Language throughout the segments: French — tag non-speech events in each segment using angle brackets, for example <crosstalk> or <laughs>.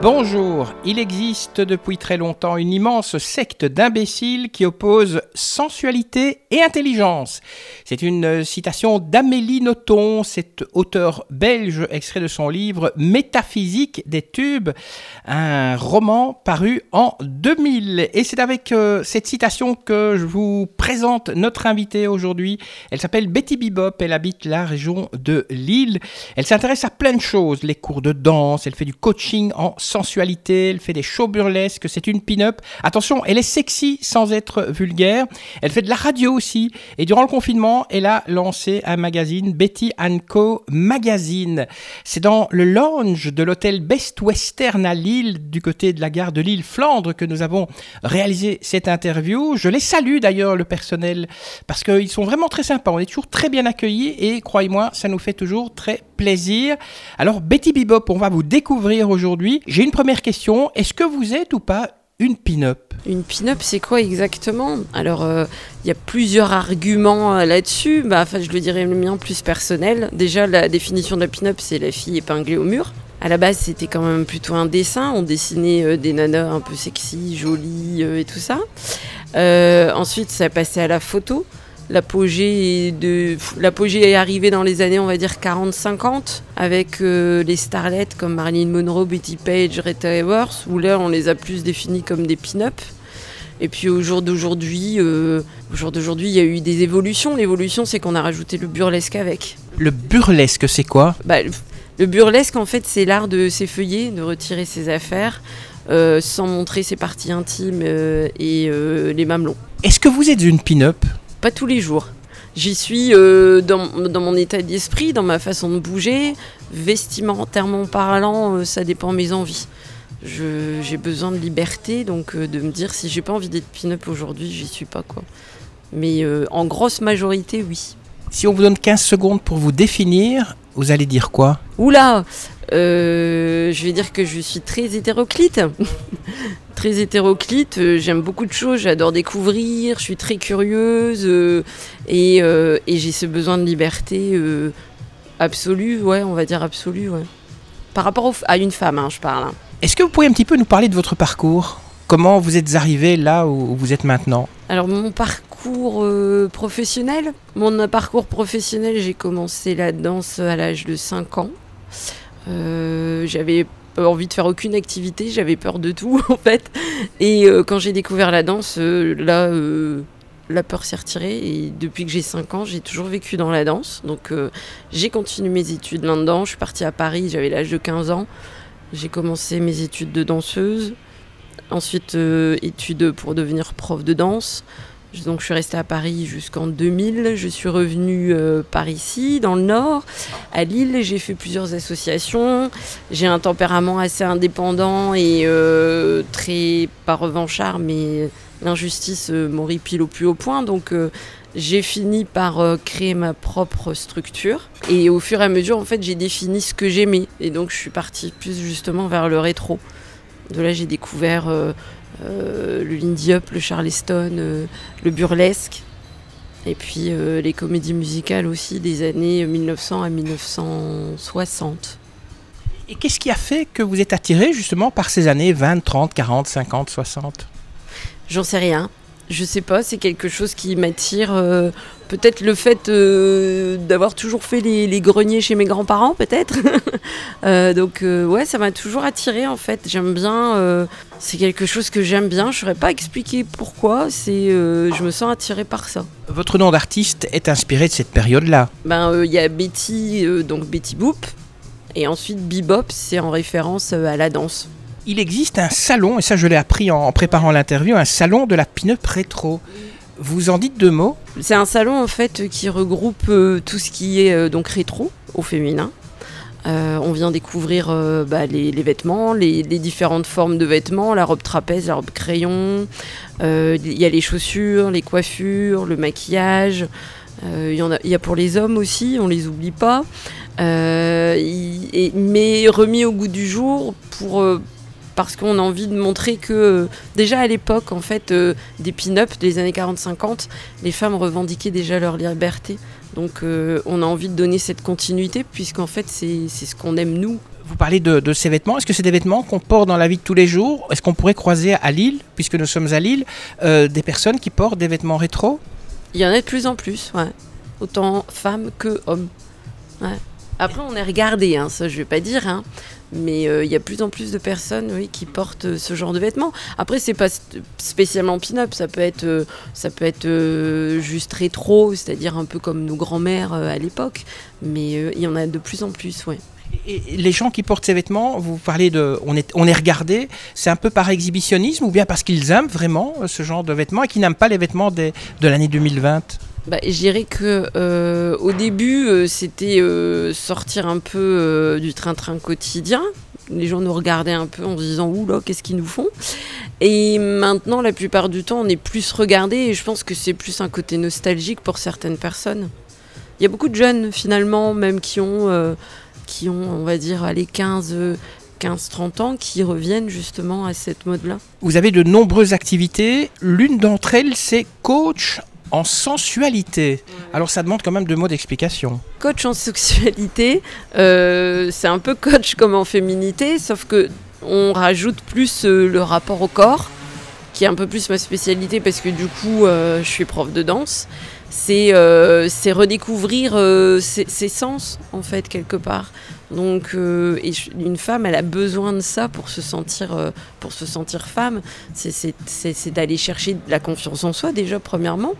Bonjour, il existe depuis très longtemps une immense secte d'imbéciles qui oppose sensualité et intelligence. C'est une citation d'Amélie Nothomb, cet auteur belge extrait de son livre Métaphysique des tubes, un roman paru en 2000. Et c'est avec euh, cette citation que je vous présente notre invitée aujourd'hui. Elle s'appelle Betty Bibop, elle habite la région de Lille. Elle s'intéresse à plein de choses, les cours de danse, elle fait du coaching en sensualité, elle fait des shows burlesques, c'est une pin-up. Attention, elle est sexy sans être vulgaire. Elle fait de la radio aussi. Et durant le confinement, elle a lancé un magazine, Betty Co Magazine. C'est dans le lounge de l'hôtel Best Western à Lille, du côté de la gare de Lille Flandre, que nous avons réalisé cette interview. Je les salue d'ailleurs, le personnel, parce qu'ils sont vraiment très sympas. On est toujours très bien accueillis et croyez-moi, ça nous fait toujours très plaisir. Alors, Betty Bebop, on va vous découvrir aujourd'hui. J'ai une première question. Est-ce que vous êtes ou pas une pin-up? Une pin-up, c'est quoi exactement? Alors, euh, il y a plusieurs arguments euh, là-dessus. Bah, enfin, je le dirais le mien plus personnel. Déjà, la définition de la pin-up, c'est la fille épinglée au mur. À la base, c'était quand même plutôt un dessin. On dessinait euh, des nanas un peu sexy, jolies euh, et tout ça. Euh, ensuite, ça passait à la photo. L'apogée est, de... l'apogée est arrivée dans les années, on va dire, 40-50, avec euh, les starlettes comme Marilyn Monroe, Betty Page, Rita Hayworth, où là, on les a plus définies comme des pin-up. Et puis au jour d'aujourd'hui, euh, au jour d'aujourd'hui, il y a eu des évolutions. L'évolution, c'est qu'on a rajouté le burlesque avec. Le burlesque, c'est quoi? Bah, le- le burlesque, en fait, c'est l'art de s'effeuiller, de retirer ses affaires, euh, sans montrer ses parties intimes euh, et les mamelons. Est-ce que vous êtes une pin-up? Pas tous les jours. J'y suis euh, dans, mon état d'esprit, dans ma façon de bouger, vestimentairement parlant, euh, ça dépend de mes envies. J'ai besoin de liberté, donc euh, de me dire si j'ai pas envie d'être pin-up aujourd'hui, j'y suis pas quoi. Mais en grosse majorité, oui. Si on vous donne 15 secondes pour vous définir, vous allez dire quoi? Oula euh, Je vais dire que je suis très hétéroclite. <laughs> très hétéroclite, euh, j'aime beaucoup de choses, j'adore découvrir, je suis très curieuse euh, et, et j'ai ce besoin de liberté absolue, ouais, on va dire absolue, ouais. Par rapport au à une femme, hein, je parle. hein. Est-ce que vous pourriez un petit peu nous parler de votre parcours? Comment vous êtes arrivé là où vous êtes maintenant? Alors mon parcours euh, professionnel, mon parcours professionnel, j'ai commencé la danse à l'âge de 5 ans. Euh, j'avais envie de faire aucune activité, j'avais peur de tout <laughs> en fait. Et euh, quand j'ai découvert la danse, euh, là, la peur s'est retirée. Et depuis que j'ai 5 ans, j'ai toujours vécu dans la danse. Donc j'ai continué mes études là-dedans. Je suis partie à Paris, j'avais l'âge de 15 ans. J'ai commencé mes études de danseuse. Ensuite, études pour devenir prof de danse. Donc, je suis restée à Paris jusqu'en 2000. Je suis revenue euh, par ici, dans le Nord, à Lille. J'ai fait plusieurs associations. J'ai un tempérament assez indépendant et euh, très, pas revanchard, mais l'injustice euh, m'horripile au plus haut point. Donc, j'ai fini par créer ma propre structure. Et au fur et à mesure, en fait, j'ai défini ce que j'aimais. Et donc, je suis partie plus justement vers le rétro. De là, j'ai découvert le Lindy Hop, le Charleston, euh, le burlesque. Et puis euh, les comédies musicales aussi des années 1900 à 1960. Et qu'est-ce qui a fait que vous êtes attiré justement par ces années 20, 30, 40, 50, 60 J'en sais rien. Je sais pas, c'est quelque chose qui m'attire. euh, peut-être le fait euh, d'avoir toujours fait les, les greniers chez mes grands-parents, peut-être. <laughs> Euh, donc, ouais, ça m'a toujours attiré en fait. J'aime bien. c'est quelque chose que j'aime bien. Je saurais pas expliquer pourquoi. C'est, je me sens attirée par ça. Votre nom d'artiste est inspiré de cette période-là. Ben, il y a Betty, donc Betty Boop. Et ensuite, Bebop, c'est en référence à la danse. Il existe un salon, et ça je l'ai appris en, préparant l'interview, un salon de la pin-up rétro. Vous en dites deux mots C'est un salon en fait qui regroupe euh, tout ce qui est euh, donc rétro au féminin. Euh, on vient découvrir bah, les, vêtements, les, différentes formes de vêtements, la robe trapèze, la robe crayon. Il y a les chaussures, les coiffures, le maquillage. Il y, a, pour les hommes aussi, on les oublie pas. Mais remis au goût du jour pour parce qu'on a envie de montrer que déjà à l'époque en fait des pin-up des années 40-50 les femmes revendiquaient déjà leur liberté donc on a envie de donner cette continuité puisqu'en fait c'est ce qu'on aime nous vous parlez de, ces vêtements. Est-ce que c'est des vêtements qu'on porte dans la vie de tous les jours? Est-ce qu'on pourrait croiser à Lille, puisque nous sommes à Lille, euh, des personnes qui portent des vêtements rétro? Il y en a de plus en plus, ouais. Autant femmes que hommes. Après, on est regardé, hein, ça je vais pas dire, hein. mais euh, il y a plus en plus de personnes oui, qui portent euh, ce genre de vêtements. Après, c'est pas spécialement pin-up, ça peut être, ça peut être juste rétro, c'est-à-dire un peu comme nos grands-mères à l'époque, mais il y en a de plus en plus, ouais. Et les gens qui portent ces vêtements, vous parlez de, on est, on est regardé, c'est un peu par exhibitionnisme ou bien parce qu'ils aiment vraiment euh, ce genre de vêtements et qu'ils n'aiment pas les vêtements de l'année 2020 bah, je dirais que euh, au début, euh, c'était sortir un peu du train-train quotidien. Les gens nous regardaient un peu en se disant oula, qu'est-ce qu'ils nous font? Et maintenant, la plupart du temps, on est plus regardé et je pense que c'est plus un côté nostalgique pour certaines personnes. Il y a beaucoup de jeunes finalement, même qui ont qui ont, on va dire, les 15, 15-30 ans qui reviennent justement à cette mode-là. Vous avez de nombreuses activités. L'une d'entre elles, c'est coach en sensualité. Alors ça demande quand même deux mots d'explication. Coach en sexualité, euh, c'est un peu coach comme en féminité, sauf que on rajoute plus euh, le rapport au corps, qui est un peu plus ma spécialité parce que du coup euh, je suis prof de danse c'est euh, redécouvrir euh, ses, sens, en fait, quelque part. Donc, euh, une femme, elle a besoin de ça pour se sentir, pour se sentir femme. C'est d'aller chercher la confiance en soi, déjà, premièrement.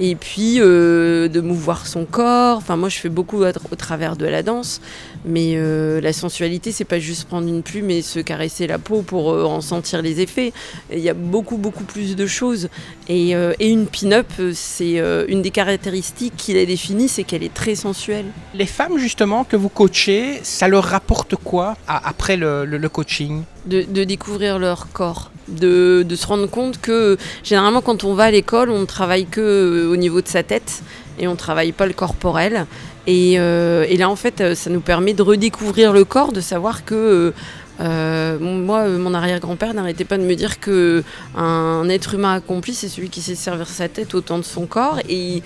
Et puis, de mouvoir son corps. Enfin, moi, je fais beaucoup au travers de la danse. Mais euh, la sensualité, c'est pas juste prendre une plume et se caresser la peau pour euh, en sentir les effets. Il y a beaucoup, beaucoup plus de choses. Et, euh, une pin-up, c'est une des caractéristiques qui la définit, c'est qu'elle est très sensuelle. Les femmes, justement, que vous coachez, ça leur rapporte quoi après le, coaching? De, découvrir leur corps. De, se rendre compte que généralement quand on va à l'école, on ne travaille que au niveau de sa tête et on ne travaille pas le corporel. Euh, et, là, en fait, euh, ça nous permet de redécouvrir le corps, de savoir que euh, moi, mon arrière-grand-père n'arrêtait pas de me dire que un être humain accompli, c'est celui qui sait servir sa tête autant de son corps. Et,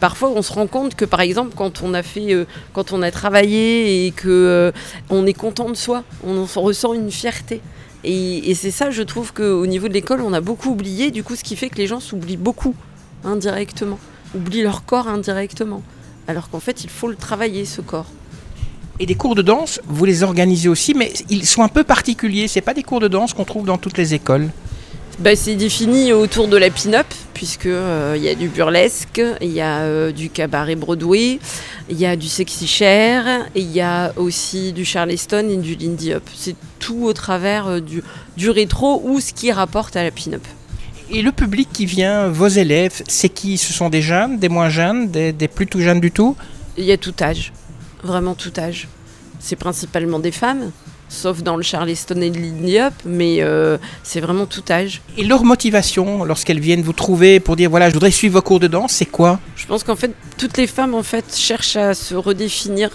parfois, on se rend compte que, par exemple, quand on a fait, quand on a travaillé et que on est content de soi, on, ressent une fierté. Et, c'est ça, je trouve qu'au niveau de l'école, on a beaucoup oublié. Du coup, ce qui fait que les gens s'oublient beaucoup indirectement, oublient leur corps indirectement alors qu'en fait, il faut le travailler, ce corps. Et des cours de danse, vous les organisez aussi, mais ils sont un peu particuliers. C'est pas des cours de danse qu'on trouve dans toutes les écoles. Bah, c'est défini autour de la pin-up, puisque euh, y a du burlesque, il y a euh, du cabaret Broadway, il y a du sexy chair, et il y a aussi du charleston et du lindy up. C'est tout au travers euh, du, du rétro ou ce qui rapporte à la pin-up. Et le public qui vient, vos élèves, c'est qui? Ce sont des jeunes, des moins jeunes, des, plus tout jeunes du tout? Il y a tout âge, vraiment tout âge. C'est principalement des femmes, sauf dans le Charleston et le Lindy Up, mais euh, c'est vraiment tout âge. Et leur motivation, lorsqu'elles viennent vous trouver pour dire voilà, je voudrais suivre vos cours de danse, c'est quoi? Je pense qu'en fait, toutes les femmes en fait cherchent à se redéfinir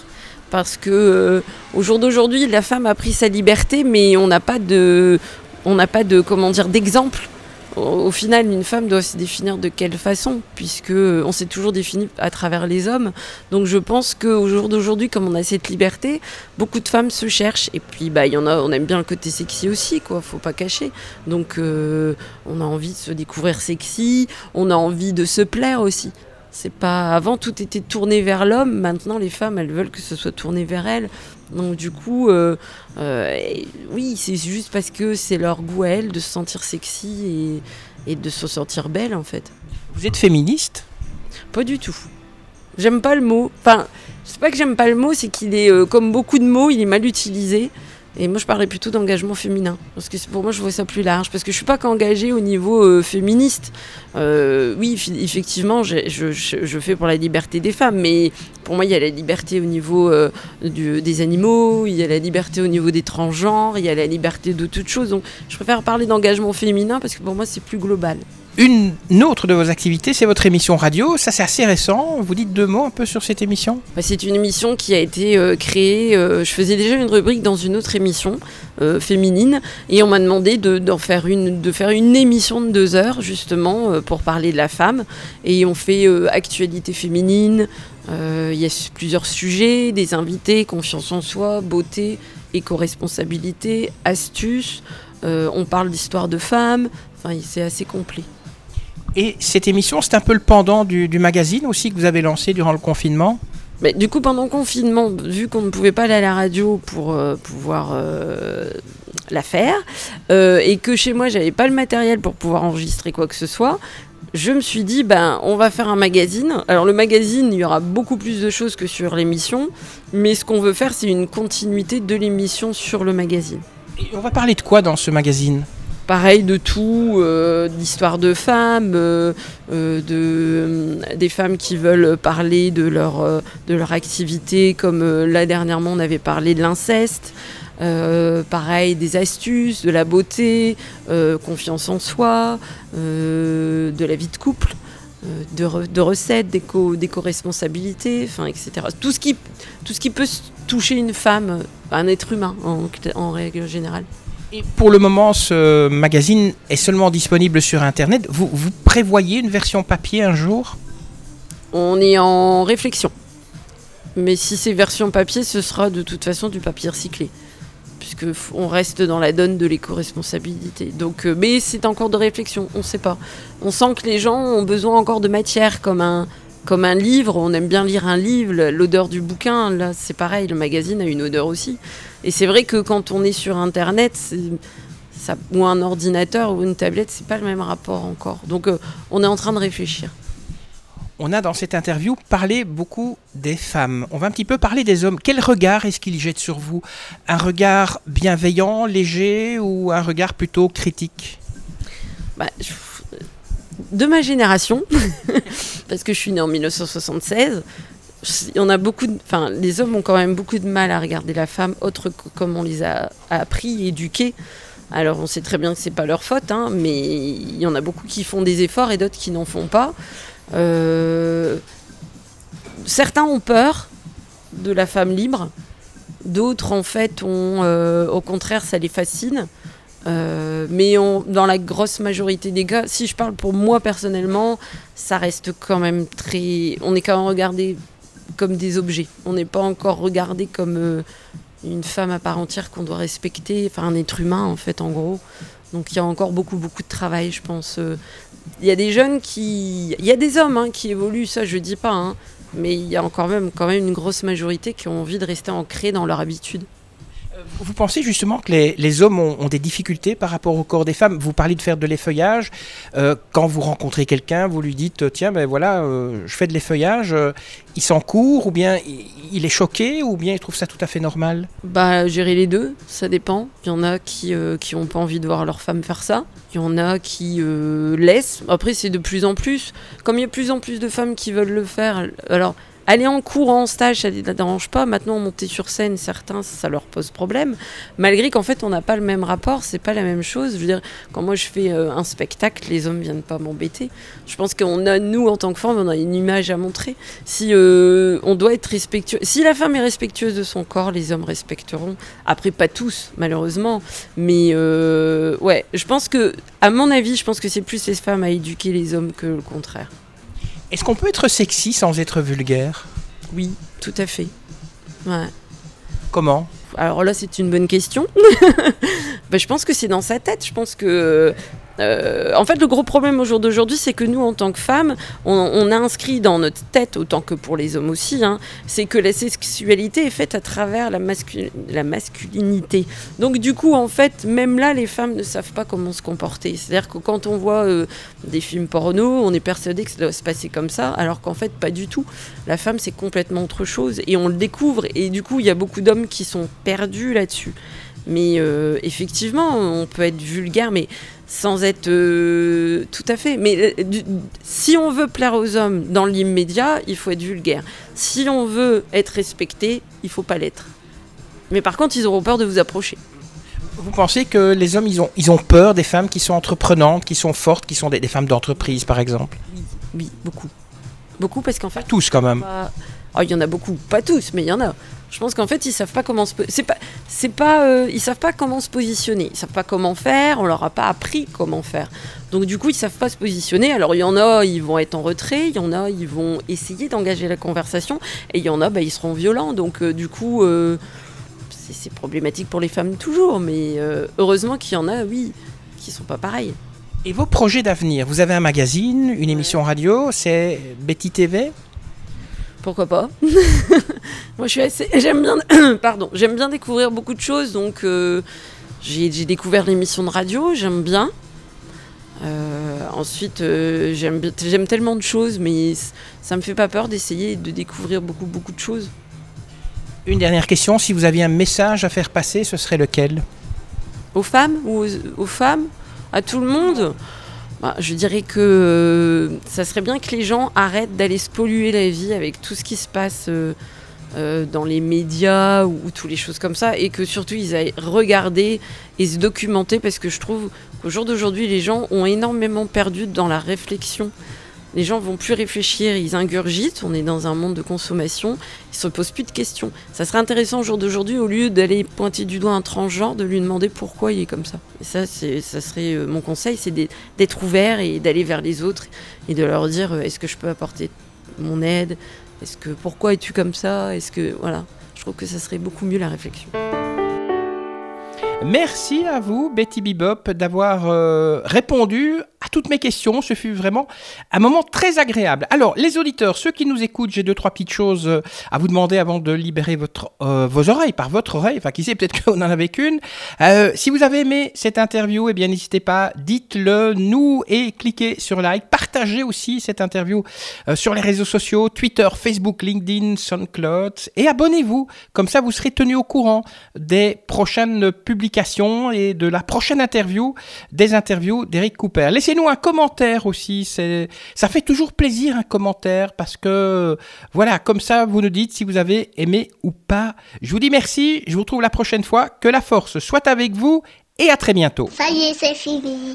parce que euh, au jour d'aujourd'hui, la femme a pris sa liberté, mais on n'a pas de, on n'a pas de comment dire d'exemple au final, une femme doit se définir de quelle façon, puisque on s'est toujours défini à travers les hommes. Donc je pense qu'au jour d'aujourd'hui, comme on a cette liberté, beaucoup de femmes se cherchent. Et puis, bah, on aime bien le côté sexy aussi, quoi. Faut pas cacher. Donc, euh, on a envie de se découvrir sexy. On a envie de se plaire aussi. C'est pas avant tout était tourné vers l'homme. Maintenant, les femmes, elles veulent que ce soit tourné vers elles. Donc du coup, euh, euh, oui, c'est juste parce que c'est leur goût à elles de se sentir sexy et, de se sentir belle en fait. Vous êtes féministe? Pas du tout. J'aime pas le mot. Enfin, c'est pas que j'aime pas le mot, c'est qu'il est, euh, comme beaucoup de mots, il est mal utilisé. Et moi, je parlais plutôt d'engagement féminin. Parce que pour moi, je vois ça plus large. Parce que je suis pas qu'engagée au niveau euh, féministe. Euh, oui, effectivement, je, fais pour la liberté des femmes. Mais pour moi, il y a la liberté au niveau euh, des animaux, il y a la liberté au niveau des transgenres, il y a la liberté de toutes choses. Donc, je préfère parler d'engagement féminin parce que pour moi, c'est plus global. Une, autre de vos activités, c'est votre émission radio. Ça, c'est assez récent. Vous dites deux mots un peu sur cette émission? Bah, C'est une émission qui a été euh, créée. Euh, je faisais déjà une rubrique dans une autre émission euh, féminine et on m'a demandé de, faire une, de faire une émission de deux heures justement pour parler de la femme. Et on fait actualité féminine. Il y a plusieurs sujets, des invités, confiance en soi, beauté, éco-responsabilité, astuces. on parle d'histoire de femmes. Enfin, c'est assez complet. Et cette émission, c'est un peu le pendant du, magazine aussi que vous avez lancé durant le confinement mais du coup, pendant le confinement, vu qu'on ne pouvait pas aller à la radio pour euh, pouvoir euh, la faire, euh, et que chez moi, j'avais pas le matériel pour pouvoir enregistrer quoi que ce soit, je me suis dit, ben, on va faire un magazine. Alors, le magazine, il y aura beaucoup plus de choses que sur l'émission, mais ce qu'on veut faire, c'est une continuité de l'émission sur le magazine. Et on va parler de quoi dans ce magazine? Pareil de tout, euh, d'histoires de femmes, euh, euh, de, des femmes qui veulent parler de leur, de leur activité, comme là dernièrement on avait parlé de l'inceste. pareil, des astuces, de la beauté, confiance en soi, de la vie de couple, de, recettes, d'éco-responsabilité, etc. Tout ce, qui, tout ce qui peut toucher une femme, un être humain en règle générale. Et pour le moment, ce magazine est seulement disponible sur Internet. Vous, prévoyez une version papier un jour? On est en réflexion. Mais si c'est version papier, ce sera de toute façon du papier recyclé. Puisque on reste dans la donne de l'éco-responsabilité. Euh, mais c'est encore de réflexion, on ne sait pas. On sent que les gens ont besoin encore de matière, comme un, comme un livre. On aime bien lire un livre, l'odeur du bouquin. Là, c'est pareil, le magazine a une odeur aussi. Et c'est vrai que quand on est sur Internet, ça, ou un ordinateur ou une tablette, c'est pas le même rapport encore. Donc euh, on est en train de réfléchir. On a dans cette interview parlé beaucoup des femmes. On va un petit peu parler des hommes. Quel regard est-ce qu'ils jettent sur vous? Un regard bienveillant, léger ou un regard plutôt critique? Bah, De ma génération, <laughs> parce que je suis née en 1976, on a beaucoup enfin, les hommes ont quand même beaucoup de mal à regarder la femme autre que comme on les a appris, éduqués. Alors on sait très bien que c'est pas leur faute, hein, mais il y en a beaucoup qui font des efforts et d'autres qui n'en font pas. Euh, certains ont peur de la femme libre, d'autres en fait ont, euh, au contraire, ça les fascine. Euh, mais dans la grosse majorité des cas, si je parle pour moi personnellement, ça reste quand même très. On est quand même regardé comme des objets. On n'est pas encore regardé comme euh, une femme à part entière qu'on doit respecter, enfin un être humain en fait en gros. Donc il y a encore beaucoup beaucoup de travail, je pense. Euh. Il y a des jeunes qui, il y a des hommes hein, qui évoluent, ça je dis pas, hein. mais il y a encore même quand même une grosse majorité qui ont envie de rester ancrés dans leur habitude. Vous pensez justement que les, hommes ont, des difficultés par rapport au corps des femmes? Vous parlez de faire de l'effeuillage. Euh, quand vous rencontrez quelqu'un, vous lui dites tiens, ben voilà, euh, je fais de l'effeuillage. Euh, il s'en court ou bien il, est choqué ou bien il trouve ça tout à fait normal? Bah, gérer les deux, ça dépend. Il y en a qui qui n'ont pas envie de voir leur femme faire ça. Il y en a qui laissent. Après, c'est de plus en plus. Comme il y a de plus en plus de femmes qui veulent le faire, alors Aller en cours, en stage, ça ne dérange pas. Maintenant, monter sur scène, certains, ça leur pose problème. Malgré qu'en fait, on n'a pas le même rapport, c'est pas la même chose. Je veux dire, quand moi je fais euh, un spectacle, les hommes viennent pas m'embêter. Je pense qu'on a, nous, en tant que femmes, on a une image à montrer. Si euh, on doit être respectueux, si la femme est respectueuse de son corps, les hommes respecteront. Après, pas tous, malheureusement. Mais euh, ouais, je pense que, à mon avis, je pense que c'est plus les femmes à éduquer les hommes que le contraire. Est-ce qu'on peut être sexy sans être vulgaire? Oui, tout à fait. Ouais. Comment? Alors là, c'est une bonne question. <laughs> bah, je pense que c'est dans sa tête. Je pense que euh, en fait, le gros problème au jour d'aujourd'hui, c'est que nous, en tant que femmes, on, a inscrit dans notre tête, autant que pour les hommes aussi, hein, c'est que la sexualité est faite à travers la, masculinité. Donc, du coup, en fait, même là, les femmes ne savent pas comment se comporter. C'est-à-dire que quand on voit euh, des films porno, on est persuadé que ça doit se passer comme ça, alors qu'en fait, pas du tout. La femme, c'est complètement autre chose. Et on le découvre. Et du coup, il y a beaucoup d'hommes qui sont perdus là-dessus. Mais euh, effectivement, on peut être vulgaire, mais sans être euh, tout à fait. Mais euh, si on veut plaire aux hommes dans l'immédiat, il faut être vulgaire. Si on veut être respecté, il faut pas l'être. Mais par contre, ils auront peur de vous approcher. Vous pensez que les hommes, ils ont, ils ont peur des femmes qui sont entreprenantes, qui sont fortes, qui sont des, des femmes d'entreprise, par exemple? Oui, oui, beaucoup. Beaucoup parce qu'en fait. Tous, quand même. pas- Oh, il y en a beaucoup, pas tous, mais il y en a. Je pense qu'en fait, ils savent pas comment se. C'est pas, c'est pas, euh, ils savent pas comment se positionner. Ils savent pas comment faire. On leur a pas appris comment faire. Donc du coup, ils savent pas se positionner. Alors il y en a, ils vont être en retrait. Il y en a, ils vont essayer d'engager la conversation. Et il y en a, bah, ils seront violents. Donc euh, du coup, euh, c'est problématique pour les femmes toujours. Mais heureusement qu'il y en a, oui, qui sont pas pareils. Et vos projets d'avenir? Vous avez un magazine, une émission radio, c'est Betty TV Pourquoi pas? <laughs> Moi, je suis assez. <coughs> J'aime bien. <coughs> Pardon. J'aime bien découvrir beaucoup de choses. Donc, euh, j'ai j'ai découvert l'émission de radio. J'aime bien. Euh, ensuite, euh, j'aime bien- j'aime tellement de choses, mais ça me fait pas peur d'essayer de découvrir beaucoup, beaucoup de choses. Une dernière question, si vous aviez un message à faire passer, ce serait lequel? Aux femmes ou aux, aux femmes? À tout le monde? Bah, Je dirais que euh, ça serait bien que les gens arrêtent d'aller se polluer la vie avec tout ce qui se passe euh, euh, dans les médias ou, ou toutes les choses comme ça et que surtout ils aillent regarder et se documenter parce que je trouve qu'au jour d'aujourd'hui les gens ont énormément perdu dans la réflexion. Les gens vont plus réfléchir, ils ingurgitent, on est dans un monde de consommation, ils se posent plus de questions. Ça serait intéressant au jour d'aujourd'hui, au lieu d'aller pointer du doigt un transgenre, de lui demander pourquoi il est comme ça. Et ça, ça serait euh, mon conseil, c'est d'être- ouvert et d'aller vers les autres et de leur dire euh, est-ce que je peux apporter mon aide? Est-ce que pourquoi es-tu comme ça? Est-ce que voilà, je trouve que ça serait beaucoup mieux la réflexion. Merci à vous, Betty Bebop, d'avoir euh, répondu toutes mes questions. Ce fut vraiment un moment très agréable. Alors, les auditeurs, ceux qui nous écoutent, j'ai deux, trois petites choses euh, à vous demander avant de libérer votre, euh, vos oreilles, par votre oreille. Enfin, qui sait, peut-être <laughs> qu'on en avait qu'une. Euh, si vous avez aimé cette interview, eh bien, n'hésitez pas, dites-le nous et cliquez sur like. Partagez aussi cette interview sur les réseaux sociaux, Twitter, Facebook, LinkedIn, SoundCloud. Et abonnez-vous. Comme ça, vous serez tenu au courant des prochaines publications et de la prochaine interview, des interviews d'Eric Cooper. Un commentaire aussi. C'est, ça fait toujours plaisir un commentaire parce que, voilà, comme ça, vous nous dites si vous avez aimé ou pas. Je vous dis merci. Je vous retrouve la prochaine fois. Que la force soit avec vous et à très bientôt. Ça y est, c'est fini.